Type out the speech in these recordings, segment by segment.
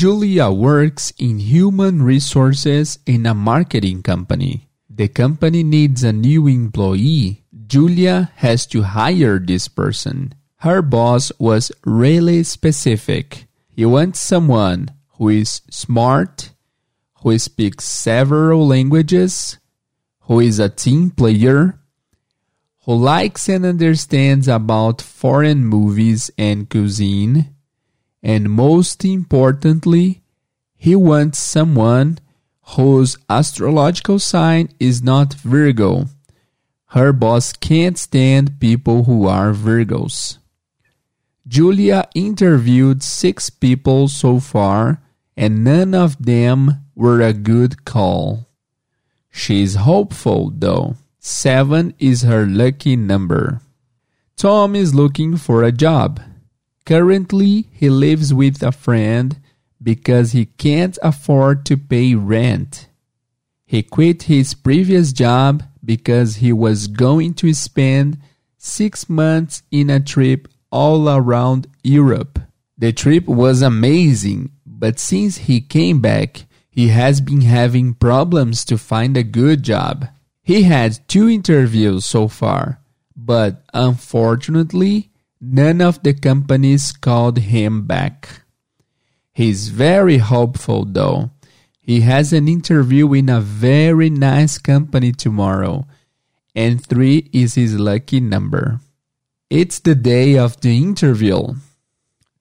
Julia works in human resources in a marketing company. The company needs a new employee. Julia has to hire this person. Her boss was really specific. He wants someone who is smart, who speaks several languages, who is a team player, who likes and understands about foreign movies and cuisine, and most importantly, he wants someone whose astrological sign is not Virgo. Her boss can't stand people who are Virgos. Julia interviewed six people so far, and none of them were a good call. She's hopeful though. Seven is her lucky number. Tom is looking for a job. Currently, he lives with a friend because he can't afford to pay rent. He quit his previous job because he was going to spend six months in a trip all around Europe. The trip was amazing, but since he came back, he has been having problems to find a good job. He had two interviews so far, but unfortunately, none of the companies called him back. He's very hopeful though. He has an interview in a very nice company tomorrow, and three is his lucky number. It's the day of the interview.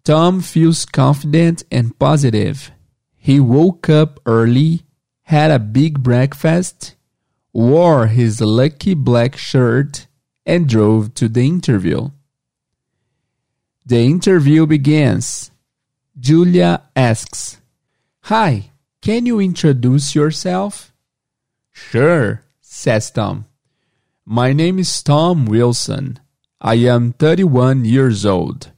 Tom feels confident and positive. He woke up early, had a big breakfast, wore his lucky black shirt, and drove to the interview. The interview begins. Julia asks, Hi, can you introduce yourself? Sure, says Tom. My name is Tom Wilson. I am 31 years old.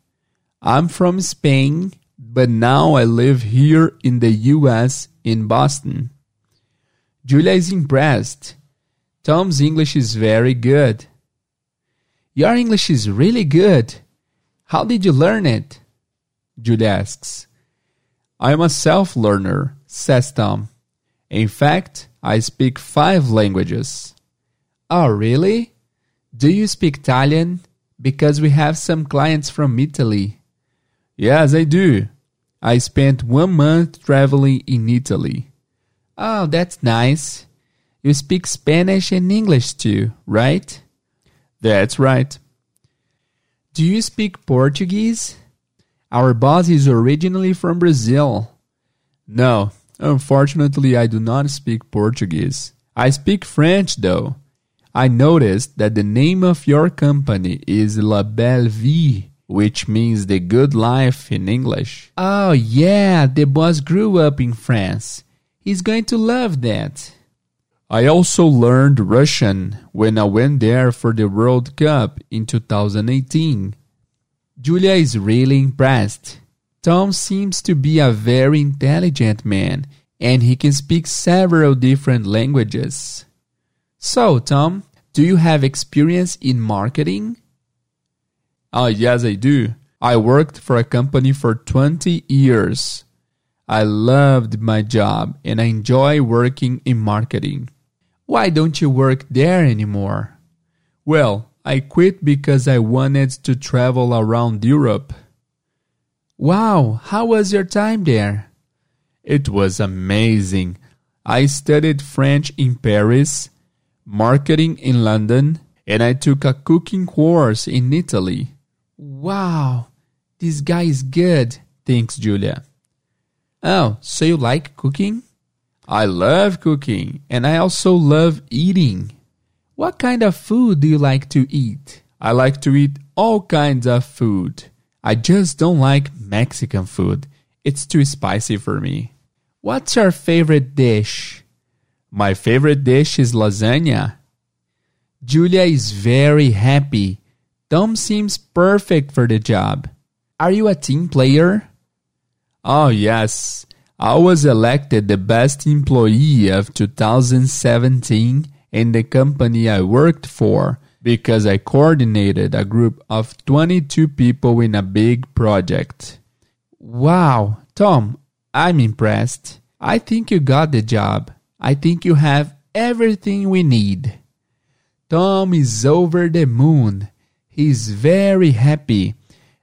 I'm from Spain, but now I live here in the US in Boston. Julia is impressed. Tom's English is very good. Your English is really good. How did you learn it? Julia asks. I'm a self learner, says Tom. In fact, I speak five languages. Oh, really? Do you speak Italian? Because we have some clients from Italy. Yes, I do. I spent one month traveling in Italy. Oh, that's nice. You speak Spanish and English too, right? That's right. Do you speak Portuguese? Our boss is originally from Brazil. No, unfortunately, I do not speak Portuguese. I speak French though. I noticed that the name of your company is La Belle Vie which means the good life in English. Oh, yeah, the boss grew up in France. He's going to love that. I also learned Russian when I went there for the World Cup in 2018. Julia is really impressed. Tom seems to be a very intelligent man and he can speak several different languages. So, Tom, do you have experience in marketing? Ah, yes, I do. I worked for a company for 20 years. I loved my job and I enjoy working in marketing. Why don't you work there anymore? Well, I quit because I wanted to travel around Europe. Wow, how was your time there? It was amazing. I studied French in Paris, marketing in London, and I took a cooking course in Italy. Wow, this guy is good, thinks Julia. Oh, so you like cooking? I love cooking, and I also love eating. What kind of food do you like to eat? I like to eat all kinds of food. I just don't like Mexican food. It's too spicy for me. What's your favorite dish? My favorite dish is lasagna. Julia is very happy Tom seems perfect for the job. Are you a team player? Oh, yes. I was elected the best employee of 2017 in the company I worked for because I coordinated a group of 22 people in a big project. Wow, Tom, I'm impressed. I think you got the job. I think you have everything we need. Tom is over the moon. He's very happy.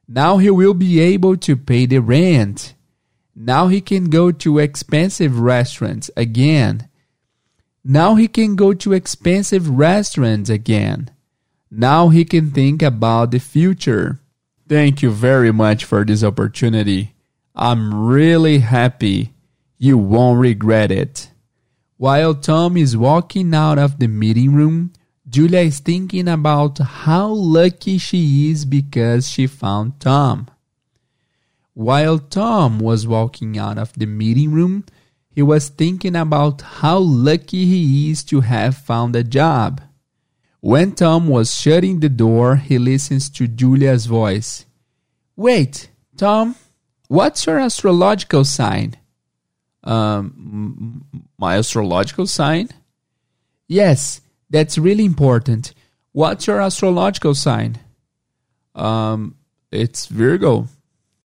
Now he will be able to pay the rent. Now he can go to expensive restaurants again. Now he can go to expensive restaurants again. Now he can think about the future. Thank you very much for this opportunity. I'm really happy. You won't regret it. While Tom is walking out of the meeting room, Julia is thinking about how lucky she is because she found Tom. While Tom was walking out of the meeting room, he was thinking about how lucky he is to have found a job. When Tom was shutting the door, he listens to Julia's voice. Wait, Tom, what's your astrological sign? Um, my astrological sign? Yes, that's really important. What's your astrological sign? Um, it's Virgo.